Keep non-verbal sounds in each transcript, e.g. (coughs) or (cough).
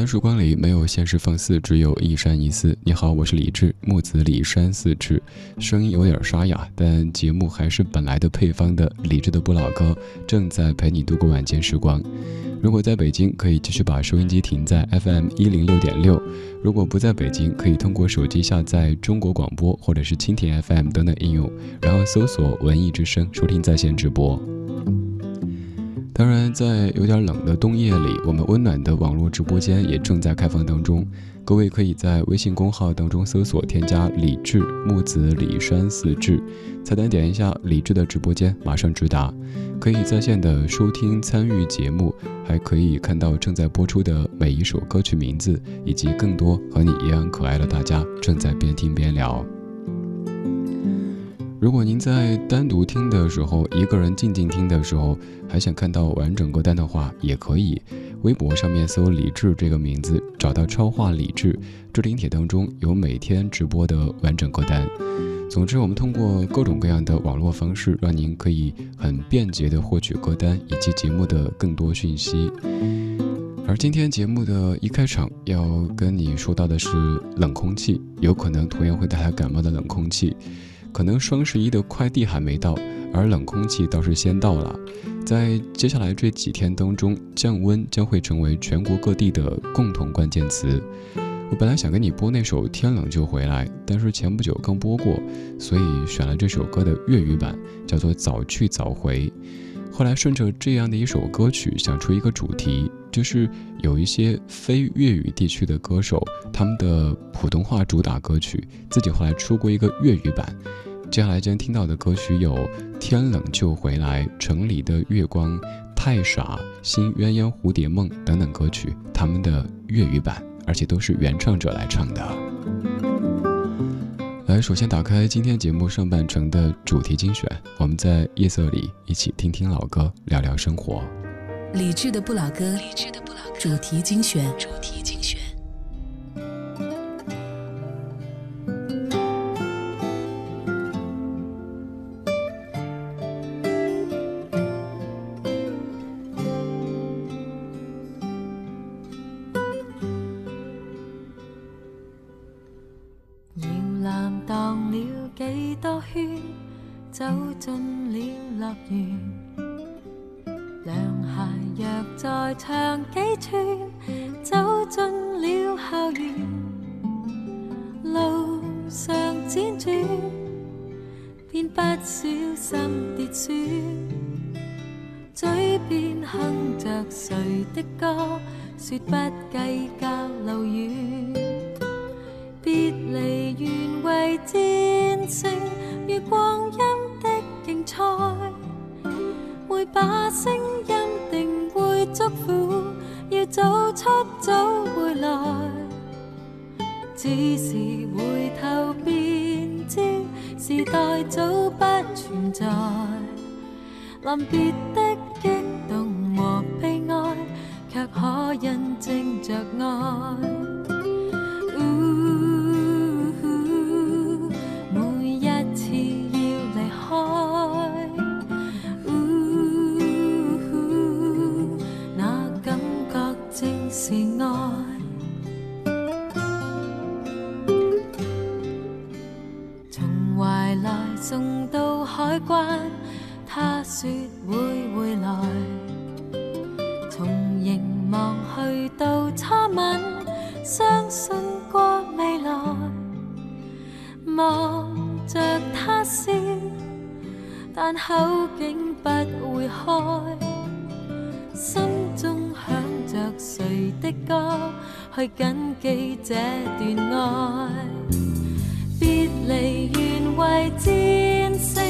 晚安，曙光里没有现实放肆，只有一山一寺。你好，我是李志，木子李山四志，声音有点沙哑，但节目还是本来的配方的。理智的不老歌正在陪你度过晚间时光。如果在北京，可以继续把收音机停在 FM 一零六点六；如果不在北京，可以通过手机下载中国广播或者是蜻蜓 FM 等等应用，然后搜索“文艺之声”收听在线直播。当然，在有点冷的冬夜里，我们温暖的网络直播间也正在开放当中。各位可以在微信公号当中搜索添加“李志木子李山四志”，菜单点一下“李志”的直播间，马上直达，可以在线的收听参与节目，还可以看到正在播出的每一首歌曲名字，以及更多和你一样可爱的大家正在边听边聊。如果您在单独听的时候，一个人静静听的时候，还想看到完整歌单的话，也可以。微博上面搜“李志”这个名字，找到超话李志，置顶帖当中有每天直播的完整歌单。总之，我们通过各种各样的网络方式，让您可以很便捷的获取歌单以及节目的更多讯息。而今天节目的一开场要跟你说到的是冷空气，有可能同样会带来感冒的冷空气。可能双十一的快递还没到，而冷空气倒是先到了。在接下来这几天当中，降温将会成为全国各地的共同关键词。我本来想跟你播那首《天冷就回来》，但是前不久刚播过，所以选了这首歌的粤语版，叫做《早去早回》。后来顺着这样的一首歌曲，想出一个主题，就是有一些非粤语地区的歌手，他们的普通话主打歌曲，自己后来出过一个粤语版。接下来将听到的歌曲有《天冷就回来》、《城里的月光》、《太傻》、《新鸳鸯蝴蝶梦》等等歌曲，他们的粤语版，而且都是原唱者来唱的。来，首先打开今天节目上半程的主题精选，我们在夜色里一起听听老歌，聊聊生活。理智的不老歌，理智的不老歌，主题精选，主题精选。走进了乐园，凉鞋若再唱几串，走进了校园，路上辗转，便不小心跌损，嘴边哼着谁的歌，说不。相信过未来，望着他笑但口竟不会开，心中响着谁的歌，去谨记这段爱。别离原为战胜，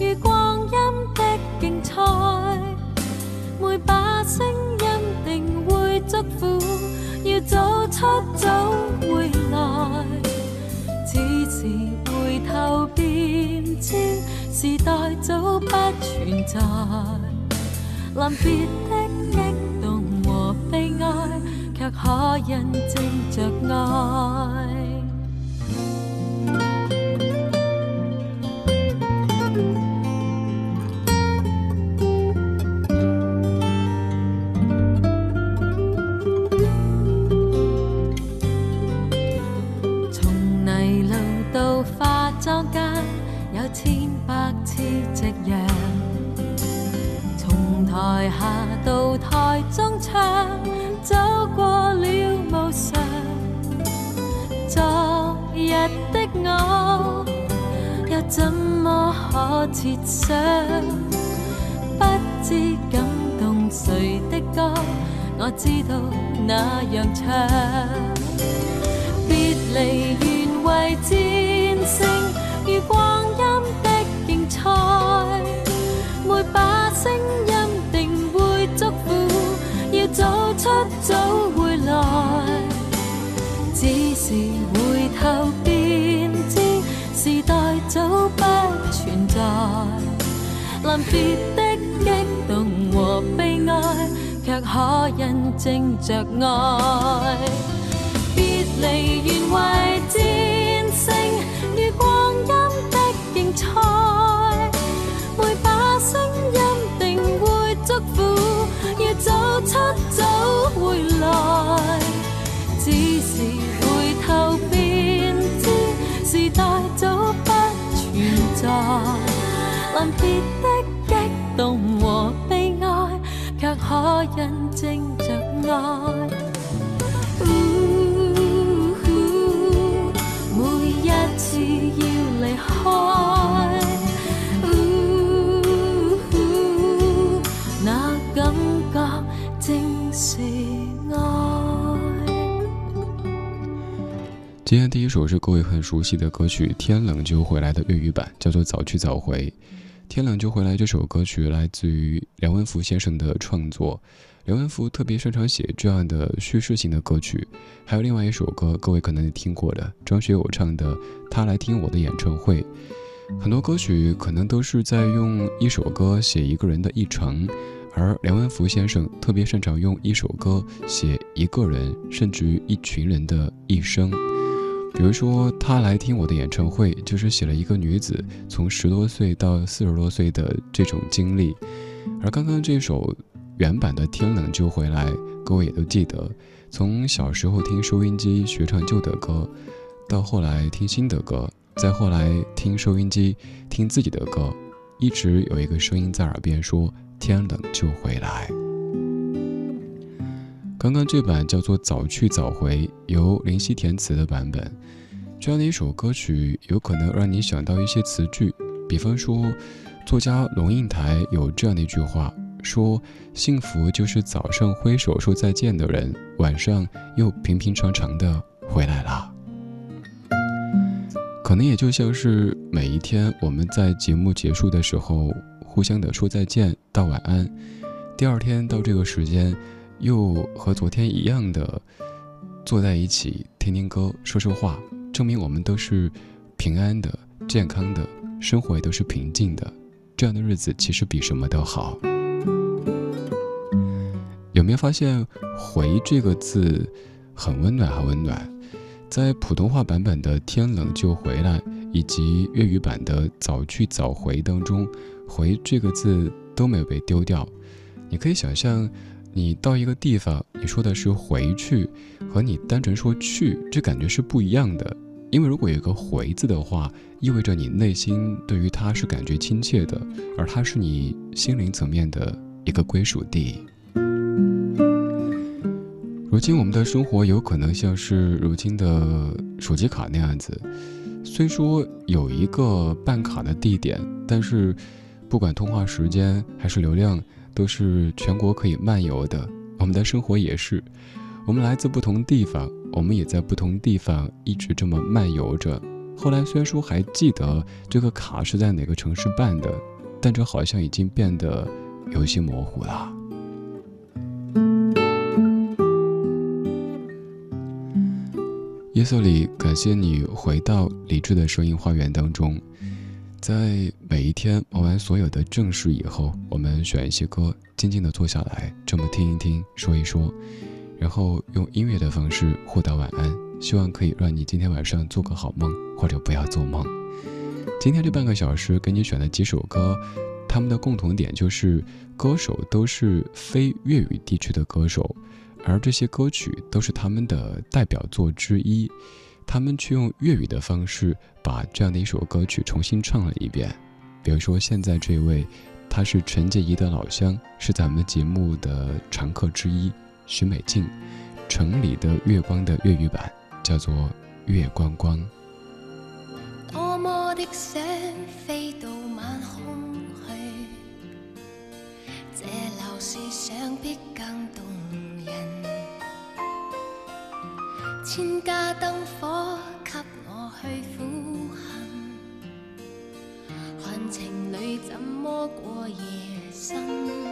如光阴的竞赛，每把声音定会祝福，出走回来。此时回头便知，时代早不存在。临别的激动和悲哀，却可印证着爱。下到台中唱，走过了无常。昨日的我，又怎么可设想？不知感动谁的歌，我知道那样唱。别离原为战胜，如光临别的激动和悲哀，却可印证着爱。别离原为战胜，如光阴的竞赛，每把声音定会祝福，要走出早回来。只是回头便知，时代早不存在。临别可印证着爱。每一次要离开，那感觉正是爱。今天第一首是各位很熟悉的歌曲《天冷就回来》的粤语版，叫做《早去早回》。《天亮就回来》这首歌曲来自于梁文福先生的创作。梁文福特别擅长写这样的叙事型的歌曲。还有另外一首歌，各位可能听过的，张学友唱的《他来听我的演唱会》。很多歌曲可能都是在用一首歌写一个人的一程，而梁文福先生特别擅长用一首歌写一个人，甚至于一群人的一生。比如说，他来听我的演唱会，就是写了一个女子从十多岁到四十多岁的这种经历。而刚刚这首原版的《天冷就回来》，各位也都记得，从小时候听收音机学唱旧的歌，到后来听新的歌，再后来听收音机听自己的歌，一直有一个声音在耳边说：“天冷就回来。”刚刚这版叫做《早去早回》，由林夕填词的版本。这样的一首歌曲，有可能让你想到一些词句，比方说，作家龙应台有这样的一句话，说：“幸福就是早上挥手说再见的人，晚上又平平常常的回来啦。”可能也就像是每一天我们在节目结束的时候，互相的说再见，道晚安，第二天到这个时间。又和昨天一样的坐在一起听听歌说说话，证明我们都是平安的、健康的，生活也都是平静的。这样的日子其实比什么都好。有没有发现“回”这个字很温暖，很温暖？在普通话版本的“天冷就回来”以及粤语版的“早去早回”当中，“回”这个字都没有被丢掉。你可以想象。你到一个地方，你说的是回去，和你单纯说去，这感觉是不一样的。因为如果有个回字的话，意味着你内心对于它是感觉亲切的，而它是你心灵层面的一个归属地。如今我们的生活有可能像是如今的手机卡那样子，虽说有一个办卡的地点，但是不管通话时间还是流量。都是全国可以漫游的，我们的生活也是，我们来自不同地方，我们也在不同地方一直这么漫游着。后来虽然说还记得这个卡是在哪个城市办的，但这好像已经变得有些模糊了。夜色里，感谢你回到理智的声音花园当中。在每一天忙完所有的正事以后，我们选一些歌，静静的坐下来，这么听一听，说一说，然后用音乐的方式互道晚安，希望可以让你今天晚上做个好梦，或者不要做梦。今天这半个小时给你选的几首歌，他们的共同点就是歌手都是非粤语地区的歌手。而这些歌曲都是他们的代表作之一，他们却用粤语的方式把这样的一首歌曲重新唱了一遍。比如说，现在这位，他是陈洁仪的老乡，是咱们节目的常客之一，许美静，《城里的月光》的粤语版叫做《月光光》。多么的想飞到晚空去，这流是想必更动人。千家灯火给我去苦恨，看情侣怎么过夜深，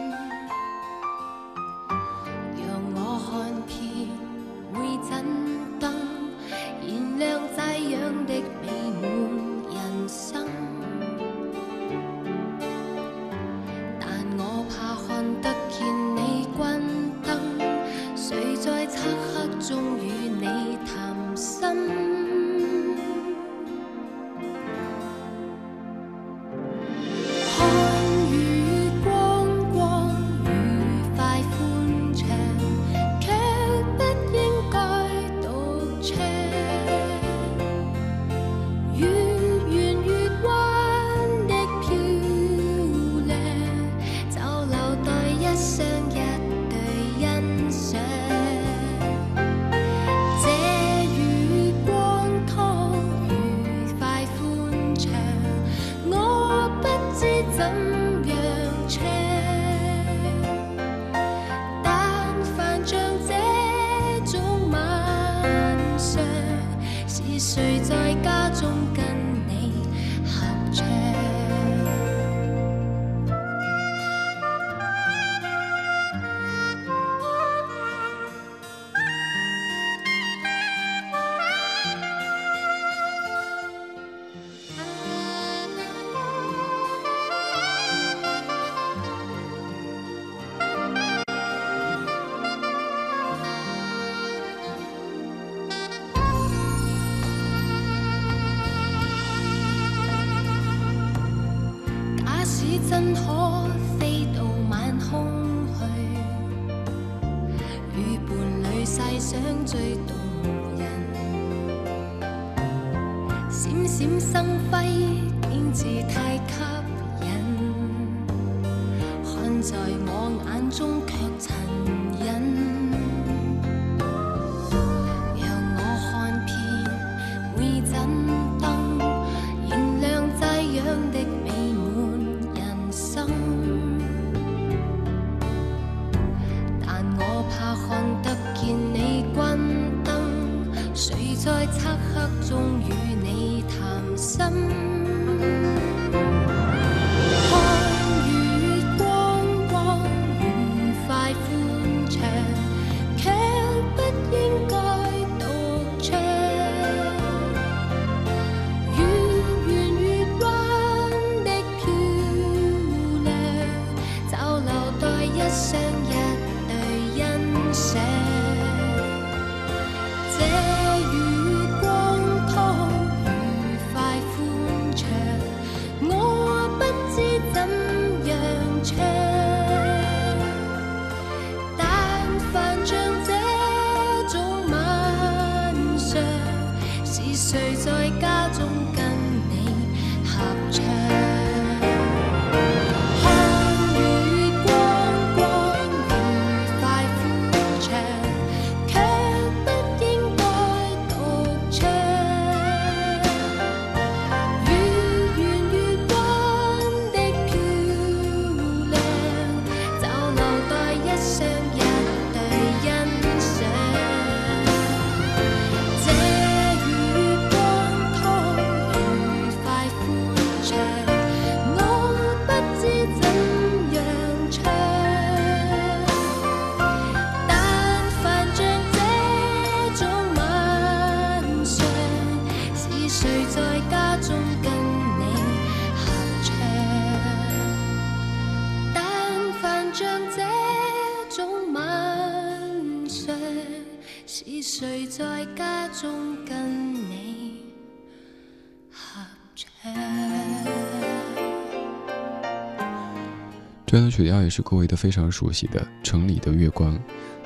曲调也是各位都非常熟悉的《城里的月光》。《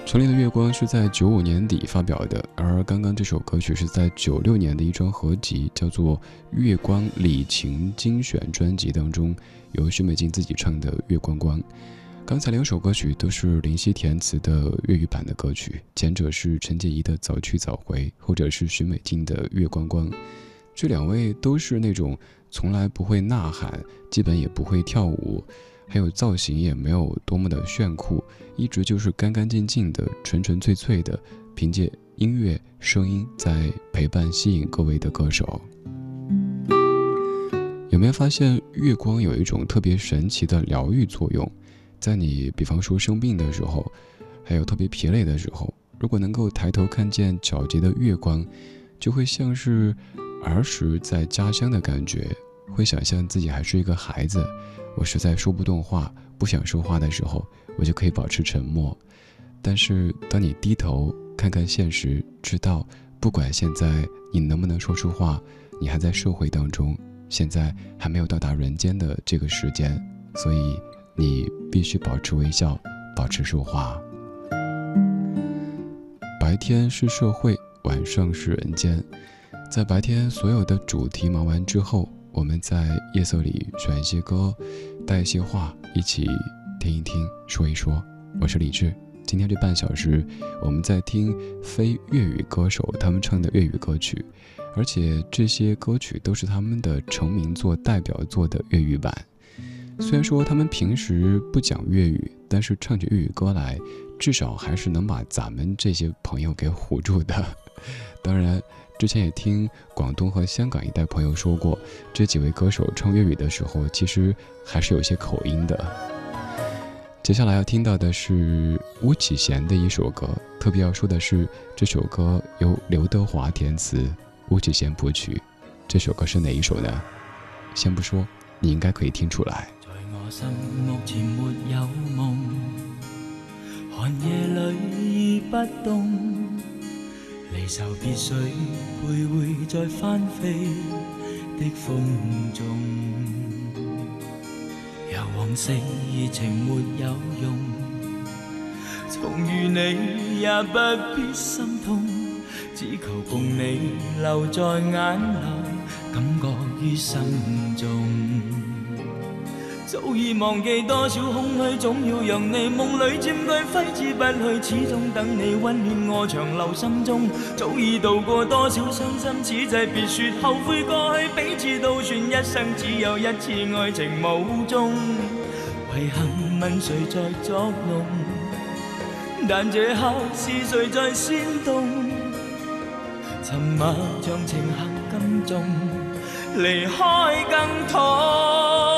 城里的月光》是在九五年底发表的，而刚刚这首歌曲是在九六年的一张合集，叫做《月光李晴精选》专辑当中，由许美静自己唱的《月光光》。刚才两首歌曲都是林夕填词的粤语版的歌曲，前者是陈洁仪的《早去早回》，后者是许美静的《月光光》。这两位都是那种从来不会呐喊，基本也不会跳舞，还有造型也没有多么的炫酷，一直就是干干净净的、纯纯粹粹的，凭借音乐声音在陪伴、吸引各位的歌手。有没有发现月光有一种特别神奇的疗愈作用？在你比方说生病的时候，还有特别疲累的时候，如果能够抬头看见皎洁的月光，就会像是儿时在家乡的感觉，会想象自己还是一个孩子。我实在说不动话，不想说话的时候，我就可以保持沉默。但是当你低头看看现实，知道不管现在你能不能说出话，你还在社会当中，现在还没有到达人间的这个时间，所以。你必须保持微笑，保持说话。白天是社会，晚上是人间。在白天所有的主题忙完之后，我们在夜色里选一些歌，带一些话，一起听一听，说一说。我是李志，今天这半小时，我们在听非粤语歌手他们唱的粤语歌曲，而且这些歌曲都是他们的成名作、代表作的粤语版。虽然说他们平时不讲粤语，但是唱起粤语歌来，至少还是能把咱们这些朋友给唬住的。当然，之前也听广东和香港一代朋友说过，这几位歌手唱粤语的时候，其实还是有些口音的。接下来要听到的是巫启贤的一首歌，特别要说的是，这首歌由刘德华填词，巫启贤谱曲。这首歌是哪一首呢？先不说，你应该可以听出来。心目前没有梦，寒夜里不动，离愁别绪徘徊在翻飞的风中。有往昔热情没有用，重遇你也不必心痛，只求共你留在眼内，感觉于心中。早已忘记多少空虚，总要让你梦里占据，挥之不去。始终等你温暖我，长留心中。早已渡过多少伤心，此际别说后悔过去，彼此都算一生只有一次爱情无踪。遗憾问谁在作弄，但这刻是谁在煽动？沉默像情客甘重，离开更痛。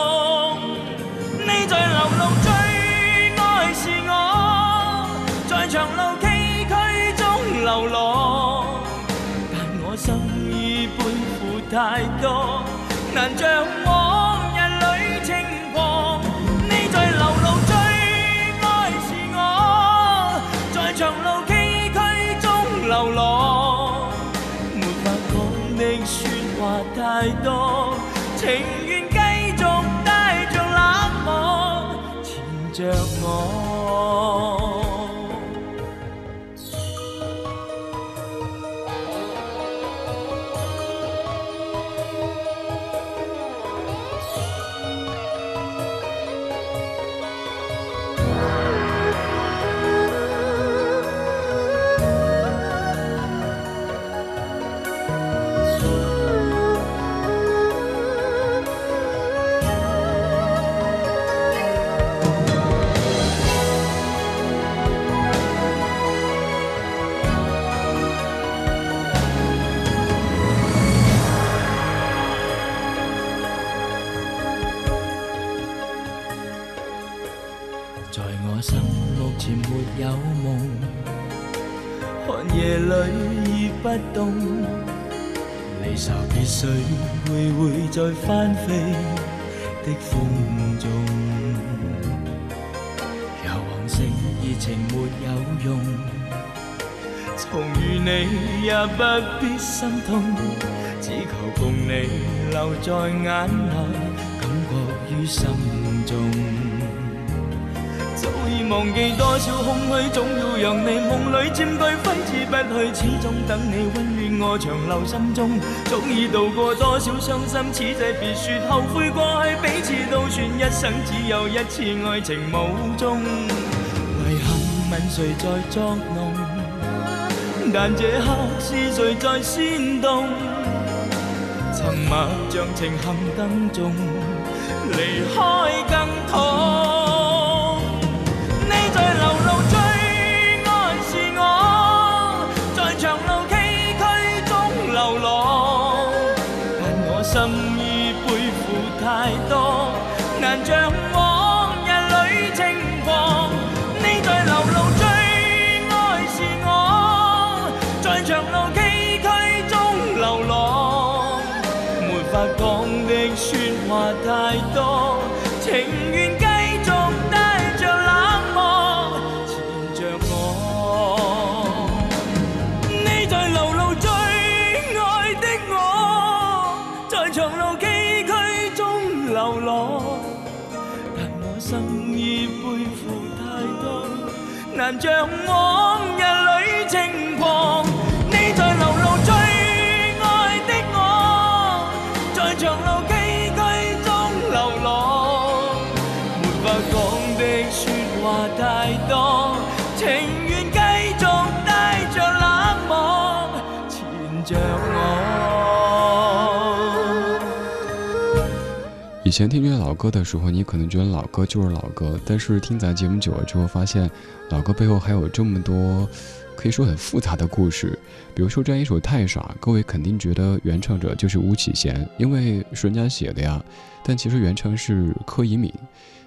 在长路崎岖中流浪，但我心已背负太多，难像往日里轻狂。你在流露最爱是我，在长路崎岖中流浪，没法讲的说话太多，情愿继续带。着冷漠，缠着。动。离愁别绪，会会在翻飞的风中，有往昔热情没有用，重遇你也不必心痛，只求共你留在眼内，感觉于心中。忘记多少空虚，总要让你梦里占据，挥之不去。始终等你温暖我，长留心中。早已度过多少伤心，此际别说后悔过去，彼此都算一生只有一次爱情无踪。遗憾问谁在作弄，但这刻是谁在煽动？沉默像情陷更重，离开更痛。难像以前听这些老歌的时候，你可能觉得老歌就是老歌，但是听咱节目久了之后，发现。老歌背后还有这么多，可以说很复杂的故事。比如说这样一首《太傻》，各位肯定觉得原唱者就是巫启贤，因为是人家写的呀。但其实原唱是柯以敏。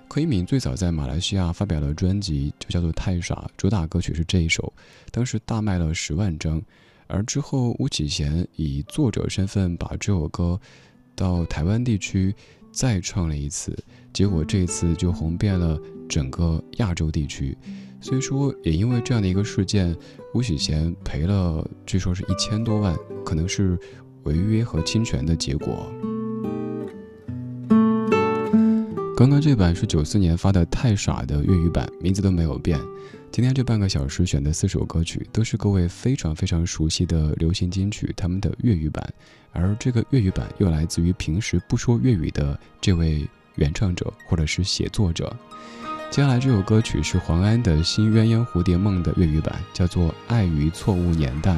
柯以敏最早在马来西亚发表了专辑，就叫做《太傻》，主打歌曲是这一首，当时大卖了十万张。而之后巫启贤以作者身份把这首歌到台湾地区再唱了一次，结果这次就红遍了整个亚洲地区。所以说，也因为这样的一个事件，吴许贤赔了，据说是一千多万，可能是违约和侵权的结果。刚刚这版是九四年发的《太傻》的粤语版，名字都没有变。今天这半个小时选的四首歌曲，都是各位非常非常熟悉的流行金曲，他们的粤语版，而这个粤语版又来自于平时不说粤语的这位原唱者或者是写作者。接下来这首歌曲是黄安的新鸳鸯蝴蝶梦的粤语版，叫做《爱于错误年代》。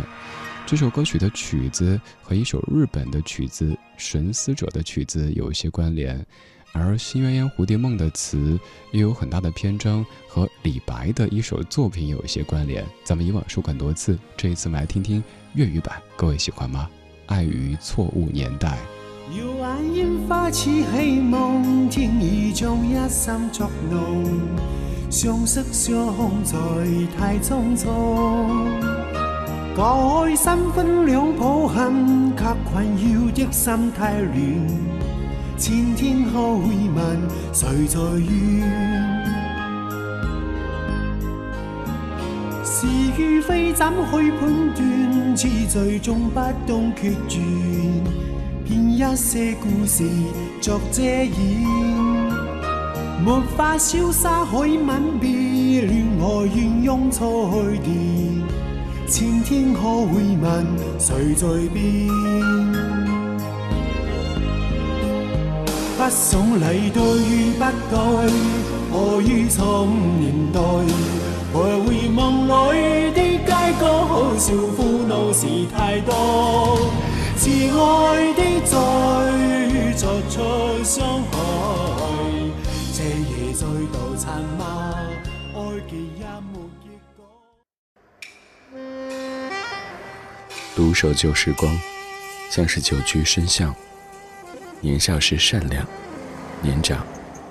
这首歌曲的曲子和一首日本的曲子《神思者》的曲子有一些关联，而新鸳鸯蝴蝶梦的词又有很大的篇章和李白的一首作品有一些关联。咱们以往说过很多次，这一次我们来听听粤语版，各位喜欢吗？《爱于错误年代》。耀眼烟花似希望，天意将一心作弄，相识相空在太匆匆。改三分两抱恨，却困扰的心太乱。千天后会问谁在怨？是与非怎去判断？痴醉中不懂决绝。编一些故事作遮掩，没法潇洒海吻别，恋爱怨拥错去电，千天可会问谁在变？不送礼对与不对，何于从年代？徘回梦里的街角，好笑苦恼事太多。慈爱的再作出伤害，这夜再度残吗？爱记也没结果。独守旧时光，像是久居深巷。年少时善良，年长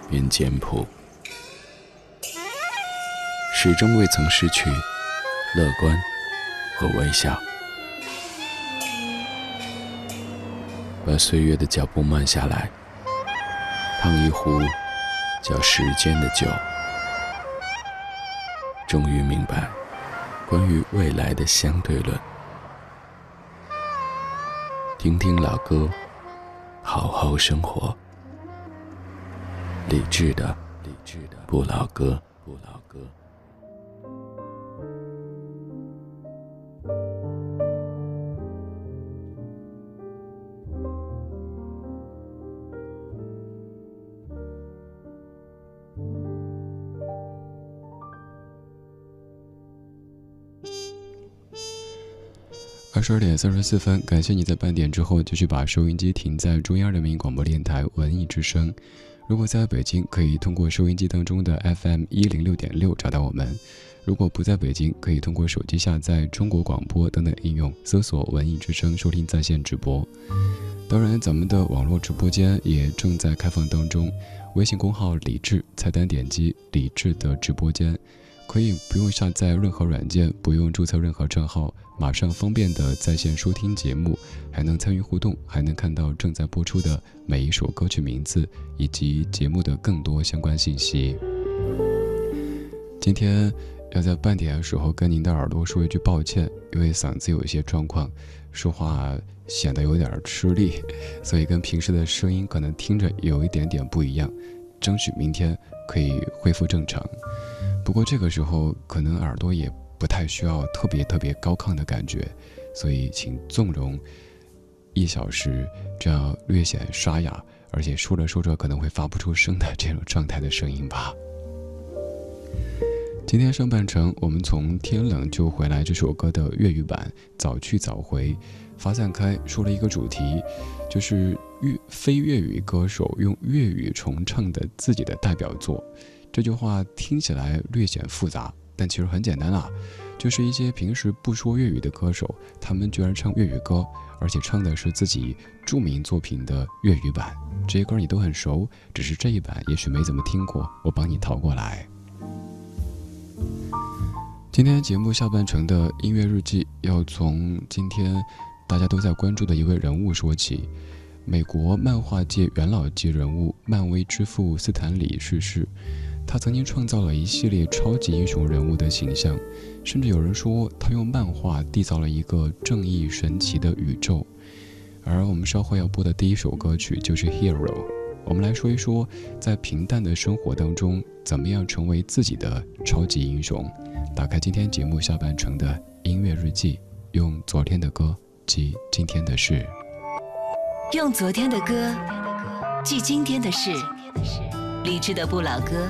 便简朴，始终未曾失去乐观和微笑。把岁月的脚步慢下来，烫一壶叫时间的酒，终于明白，关于未来的相对论。听听老歌，好好生活。理智的，理智的不老歌，不老歌。十二点三十四分，感谢你在半点之后继续把收音机停在中央人民广播电台文艺之声。如果在北京，可以通过收音机当中的 FM 一零六点六找到我们；如果不在北京，可以通过手机下载中国广播等等应用，搜索“文艺之声”收听在线直播。当然，咱们的网络直播间也正在开放当中，微信公号“李智”，菜单点击“李智”的直播间。可以不用下载任何软件，不用注册任何账号，马上方便的在线收听节目，还能参与互动，还能看到正在播出的每一首歌曲名字以及节目的更多相关信息。今天要在半点的时候跟您的耳朵说一句抱歉，因为嗓子有一些状况，说话显得有点吃力，所以跟平时的声音可能听着有一点点不一样，争取明天可以恢复正常。不过这个时候可能耳朵也不太需要特别特别高亢的感觉，所以请纵容一小时这样略显沙哑，而且说着说着可能会发不出声的这种状态的声音吧。今天上半程我们从天冷就回来这首歌的粤语版早去早回，发散开说了一个主题，就是粤非粤语歌手用粤语重唱的自己的代表作。这句话听起来略显复杂，但其实很简单啊，就是一些平时不说粤语的歌手，他们居然唱粤语歌，而且唱的是自己著名作品的粤语版。这些歌你都很熟，只是这一版也许没怎么听过，我帮你淘过来。今天节目下半程的音乐日记要从今天大家都在关注的一位人物说起，美国漫画界元老级人物漫威之父斯坦李逝世。他曾经创造了一系列超级英雄人物的形象，甚至有人说他用漫画缔造了一个正义神奇的宇宙。而我们稍后要播的第一首歌曲就是《Hero》。我们来说一说，在平淡的生活当中，怎么样成为自己的超级英雄。打开今天节目下半程的音乐日记，用昨天的歌记今天的事，用昨天的歌记今天的事，理智的不老歌。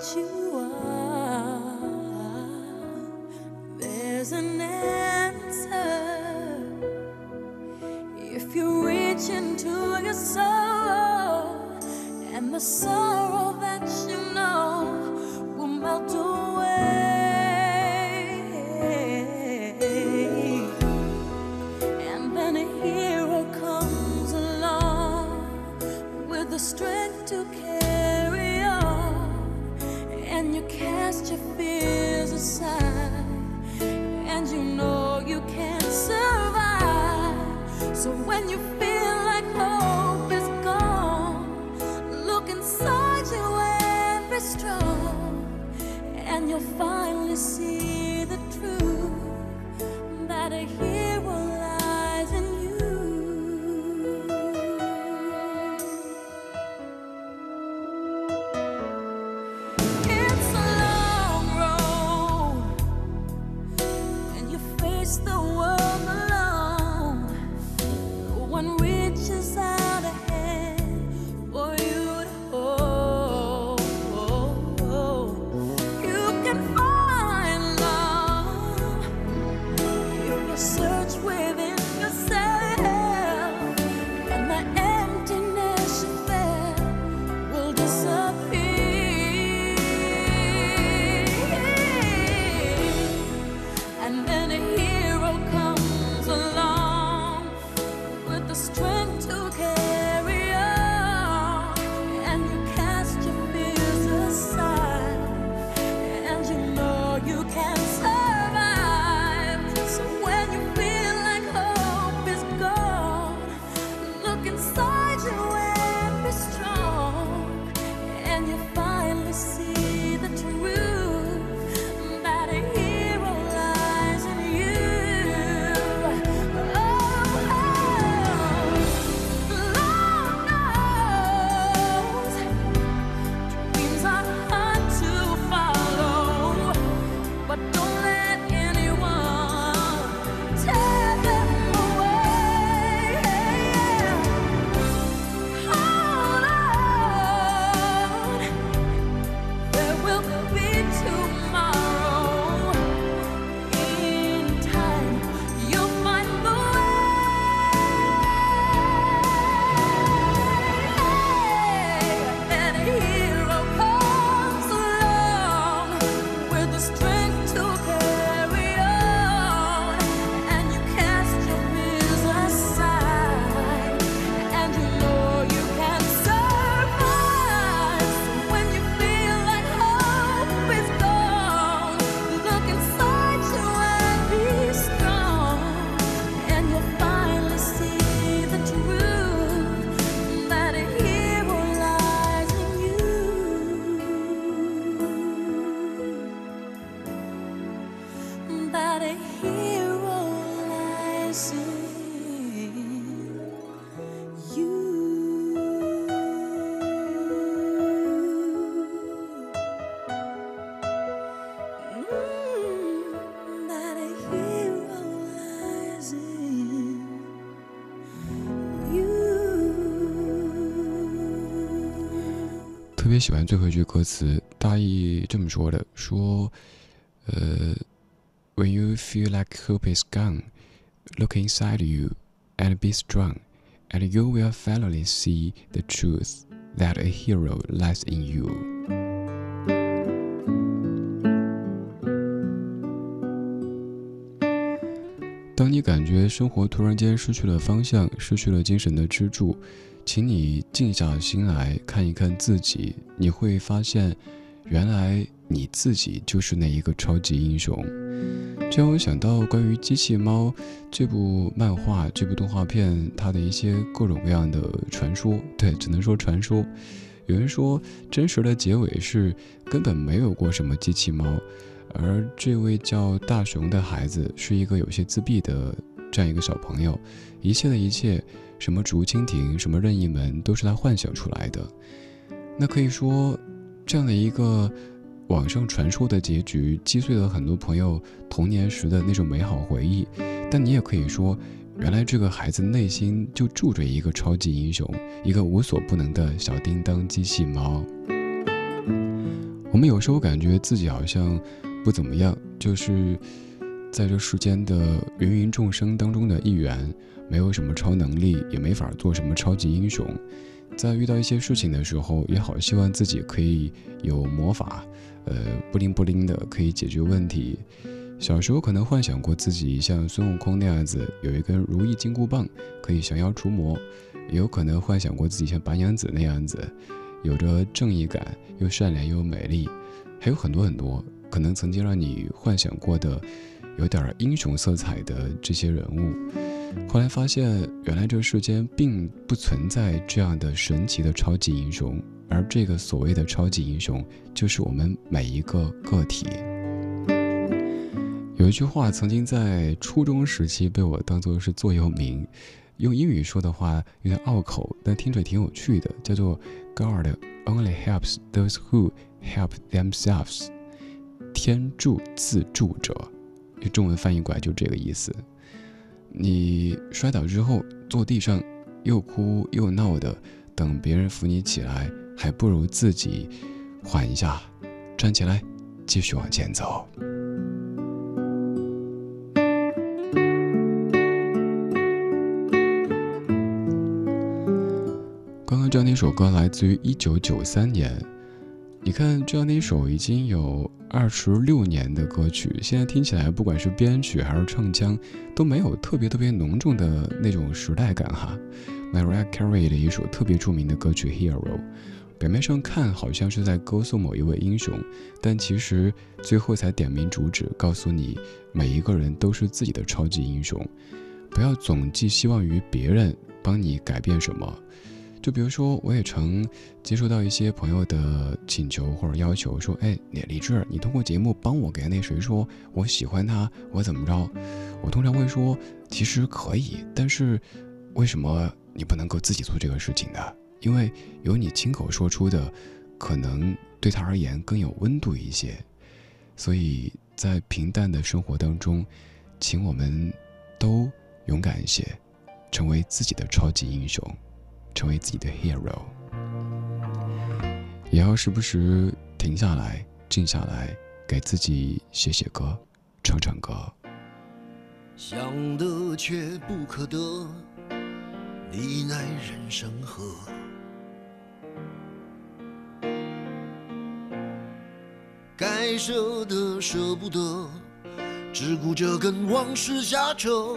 you. 喜欢最后一句歌词，大意这么说的：说，呃，When you feel like hope is gone, look inside you and be strong, and you will finally see the truth that a hero lies in you。当你感觉生活突然间失去了方向，失去了精神的支柱，请你静下心来看一看自己，你会发现，原来你自己就是那一个超级英雄。这让我想到关于《机器猫》这部漫画、这部动画片，它的一些各种各样的传说。对，只能说传说。有人说，真实的结尾是根本没有过什么机器猫，而这位叫大雄的孩子是一个有些自闭的这样一个小朋友，一切的一切，什么竹蜻蜓，什么任意门，都是他幻想出来的。那可以说，这样的一个网上传说的结局，击碎了很多朋友童年时的那种美好回忆。但你也可以说，原来这个孩子内心就住着一个超级英雄，一个无所不能的小叮当机器猫。我们有时候感觉自己好像不怎么样，就是在这世间的芸芸众生当中的一员，没有什么超能力，也没法做什么超级英雄。在遇到一些事情的时候，也好希望自己可以有魔法，呃，不灵不灵的可以解决问题。小时候可能幻想过自己像孙悟空那样子，有一根如意金箍棒，可以降妖除魔；也有可能幻想过自己像白娘子那样子，有着正义感，又善良又美丽。还有很多很多可能曾经让你幻想过的，有点英雄色彩的这些人物。后来发现，原来这世间并不存在这样的神奇的超级英雄，而这个所谓的超级英雄，就是我们每一个个体。有一句话曾经在初中时期被我当做是座右铭，用英语说的话有点拗口，但听着挺有趣的，叫做 “God only helps those who help themselves”。天助自助者，中文翻译过来就这个意思。你摔倒之后坐地上，又哭又闹的，等别人扶你起来，还不如自己缓一下，站起来，继续往前走。刚刚这样的一首歌来自于一九九三年，你看这样的一首已经有二十六年的歌曲，现在听起来不管是编曲还是唱腔，都没有特别特别浓重的那种时代感哈。Mariah Carey 的一首特别著名的歌曲《Hero》，表面上看好像是在歌颂某一位英雄，但其实最后才点明主旨，告诉你每一个人都是自己的超级英雄，不要总寄希望于别人帮你改变什么。就比如说，我也曾接收到一些朋友的请求或者要求，说：“哎，李李志，你通过节目帮我给那谁说，我喜欢他，我怎么着？”我通常会说：“其实可以，但是为什么你不能够自己做这个事情呢？因为由你亲口说出的，可能对他而言更有温度一些。所以在平淡的生活当中，请我们都勇敢一些，成为自己的超级英雄。”成为自己的 hero，也要时不时停下来、静下来，给自己写写歌、唱唱歌。想得却不可得，你奈人生何？该舍的舍不得，只顾着跟往事瞎扯。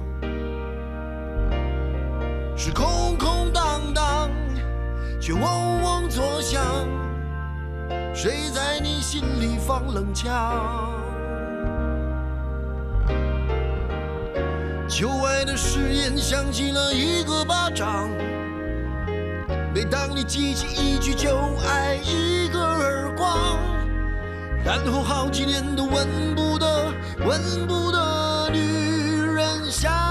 是空空荡荡，却嗡嗡作响。谁在你心里放冷枪？旧爱的誓言响起了一个巴掌。每当你记起一句就爱，一个耳光，然后好几年都闻不得、闻不得女人香。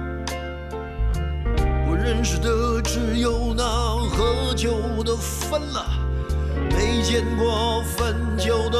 认识的只有那喝酒的分了，没见过分酒的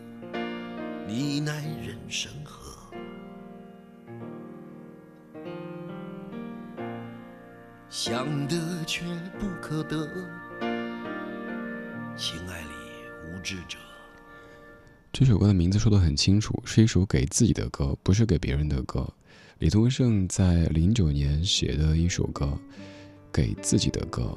想得却不可得，情爱里无知者。这首歌的名字说的很清楚，是一首给自己的歌，不是给别人的歌。李宗盛在零九年写的一首歌。给自己的歌，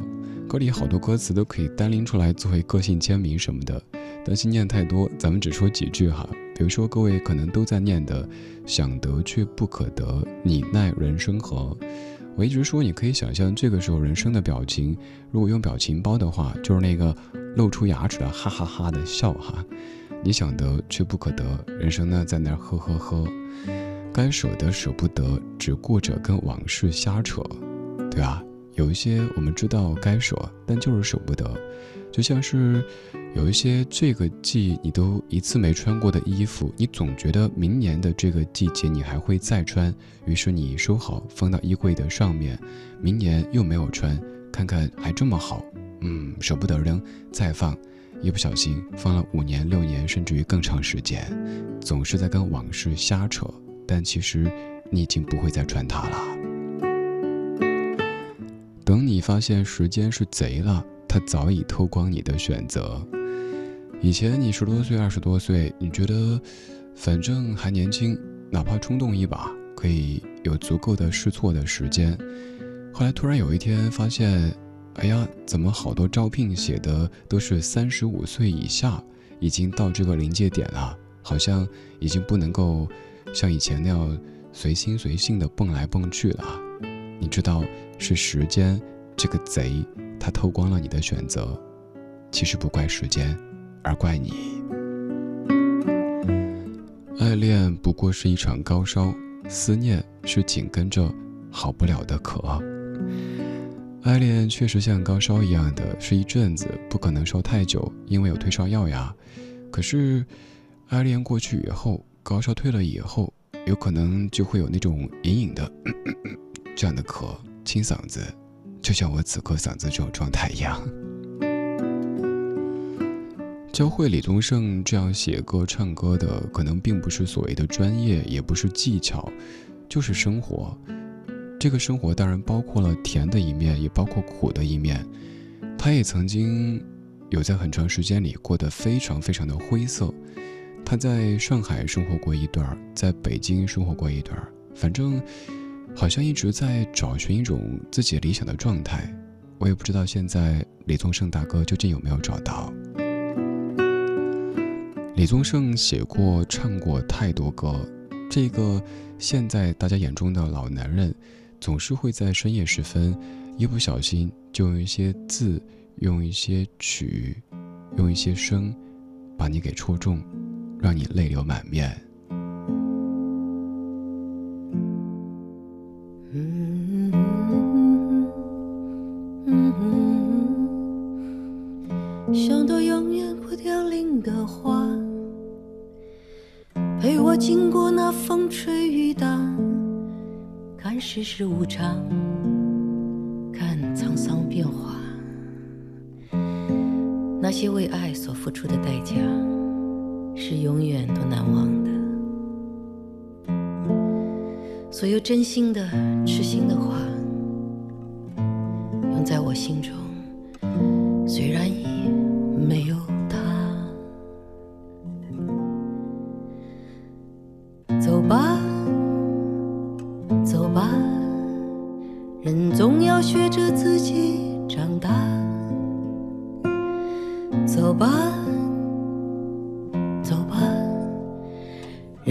歌里好多歌词都可以单拎出来作为个性签名什么的。担心念太多，咱们只说几句哈。比如说，各位可能都在念的“想得却不可得，你奈人生何”。我一直说，你可以想象这个时候人生的表情，如果用表情包的话，就是那个露出牙齿的哈哈哈的笑哈。你想得却不可得，人生呢在那儿呵呵呵，该舍得舍不得，只顾着跟往事瞎扯，对吧？有一些我们知道该舍，但就是舍不得，就像是有一些这个季你都一次没穿过的衣服，你总觉得明年的这个季节你还会再穿，于是你收好放到衣柜的上面，明年又没有穿，看看还这么好，嗯，舍不得扔，再放，一不小心放了五年、六年，甚至于更长时间，总是在跟往事瞎扯，但其实你已经不会再穿它了。等你发现时间是贼了，他早已偷光你的选择。以前你十多岁、二十多岁，你觉得反正还年轻，哪怕冲动一把，可以有足够的试错的时间。后来突然有一天发现，哎呀，怎么好多招聘写的都是三十五岁以下，已经到这个临界点了，好像已经不能够像以前那样随心随性的蹦来蹦去了。你知道，是时间这个贼，他偷光了你的选择。其实不怪时间，而怪你。爱恋不过是一场高烧，思念是紧跟着好不了的渴。爱恋确实像高烧一样的，是一阵子，不可能烧太久，因为有退烧药呀。可是，爱恋过去以后，高烧退了以后，有可能就会有那种隐隐的 (coughs) 这样的咳，清嗓子，就像我此刻嗓子这种状态一样。教会李宗盛这样写歌唱歌的，可能并不是所谓的专业，也不是技巧，就是生活。这个生活当然包括了甜的一面，也包括苦的一面。他也曾经有在很长时间里过得非常非常的灰色。他在上海生活过一段，在北京生活过一段，反正好像一直在找寻一种自己理想的状态。我也不知道现在李宗盛大哥究竟有没有找到。李宗盛写过、唱过太多歌，这个现在大家眼中的老男人。总是会在深夜时分，一不小心就用一些字，用一些曲，用一些声，把你给戳中，让你泪流满面。付出的代价，是永远都难忘的。所有真心的、痴心的话，用在我心中，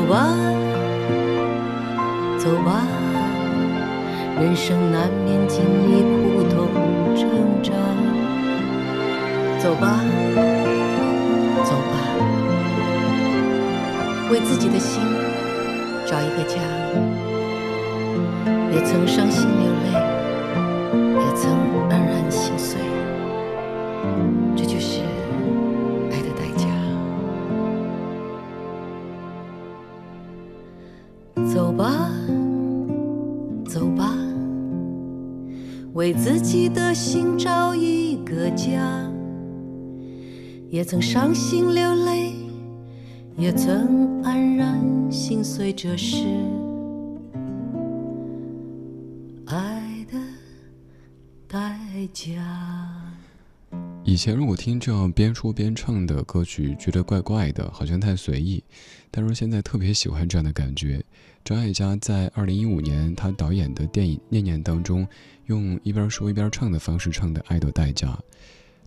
走吧走吧。人生难免经历苦痛挣扎走吧走吧。为自己的心找一个家也曾伤心流泪。也曾伤心流泪，也曾黯然心碎，这是爱的代价。以前如果听这样边说边唱的歌曲，觉得怪怪的，好像太随意。但是现在特别喜欢这样的感觉。张艾嘉在二零一五年他导演的电影《念念》当中，用一边说一边唱的方式唱的《爱的代价》。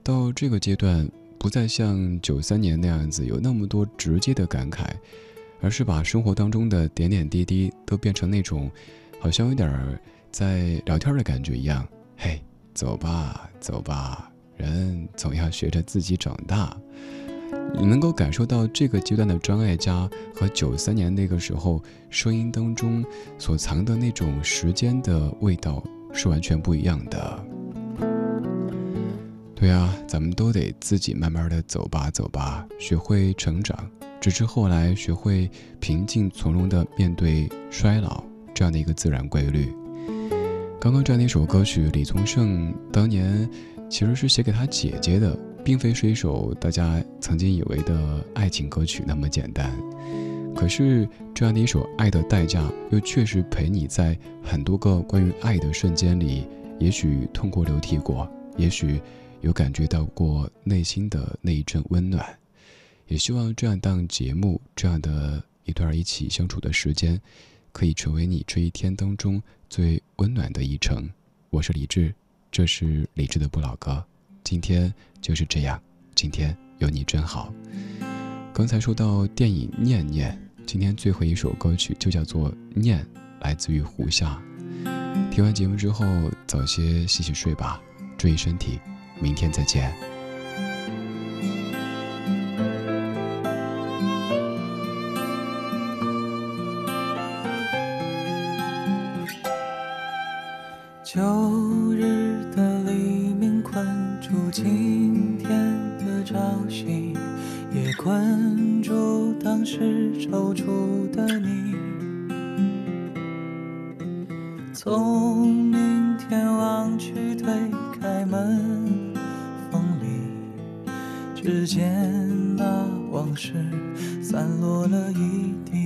到这个阶段，不再像九三年那样子有那么多直接的感慨，而是把生活当中的点点滴滴都变成那种，好像有点在聊天的感觉一样。嘿，走吧，走吧。人总要学着自己长大，你能够感受到这个阶段的张艾嘉和九三年那个时候声音当中所藏的那种时间的味道是完全不一样的。对啊，咱们都得自己慢慢的走吧，走吧，学会成长，直至后来学会平静从容的面对衰老这样的一个自然规律。刚刚这样的一首歌曲，李宗盛当年。其实是写给他姐姐的，并非是一首大家曾经以为的爱情歌曲那么简单。可是这样的一首《爱的代价》，又确实陪你在很多个关于爱的瞬间里，也许痛过流涕过，也许有感觉到过内心的那一阵温暖。也希望这样档节目，这样的一段一起相处的时间，可以成为你这一天当中最温暖的一程。我是李志。这是理智的不老歌，今天就是这样，今天有你真好。刚才说到电影《念念》，今天最后一首歌曲就叫做《念》，来自于胡夏。听完节目之后，早些洗洗睡吧，注意身体，明天再见。是散落了一地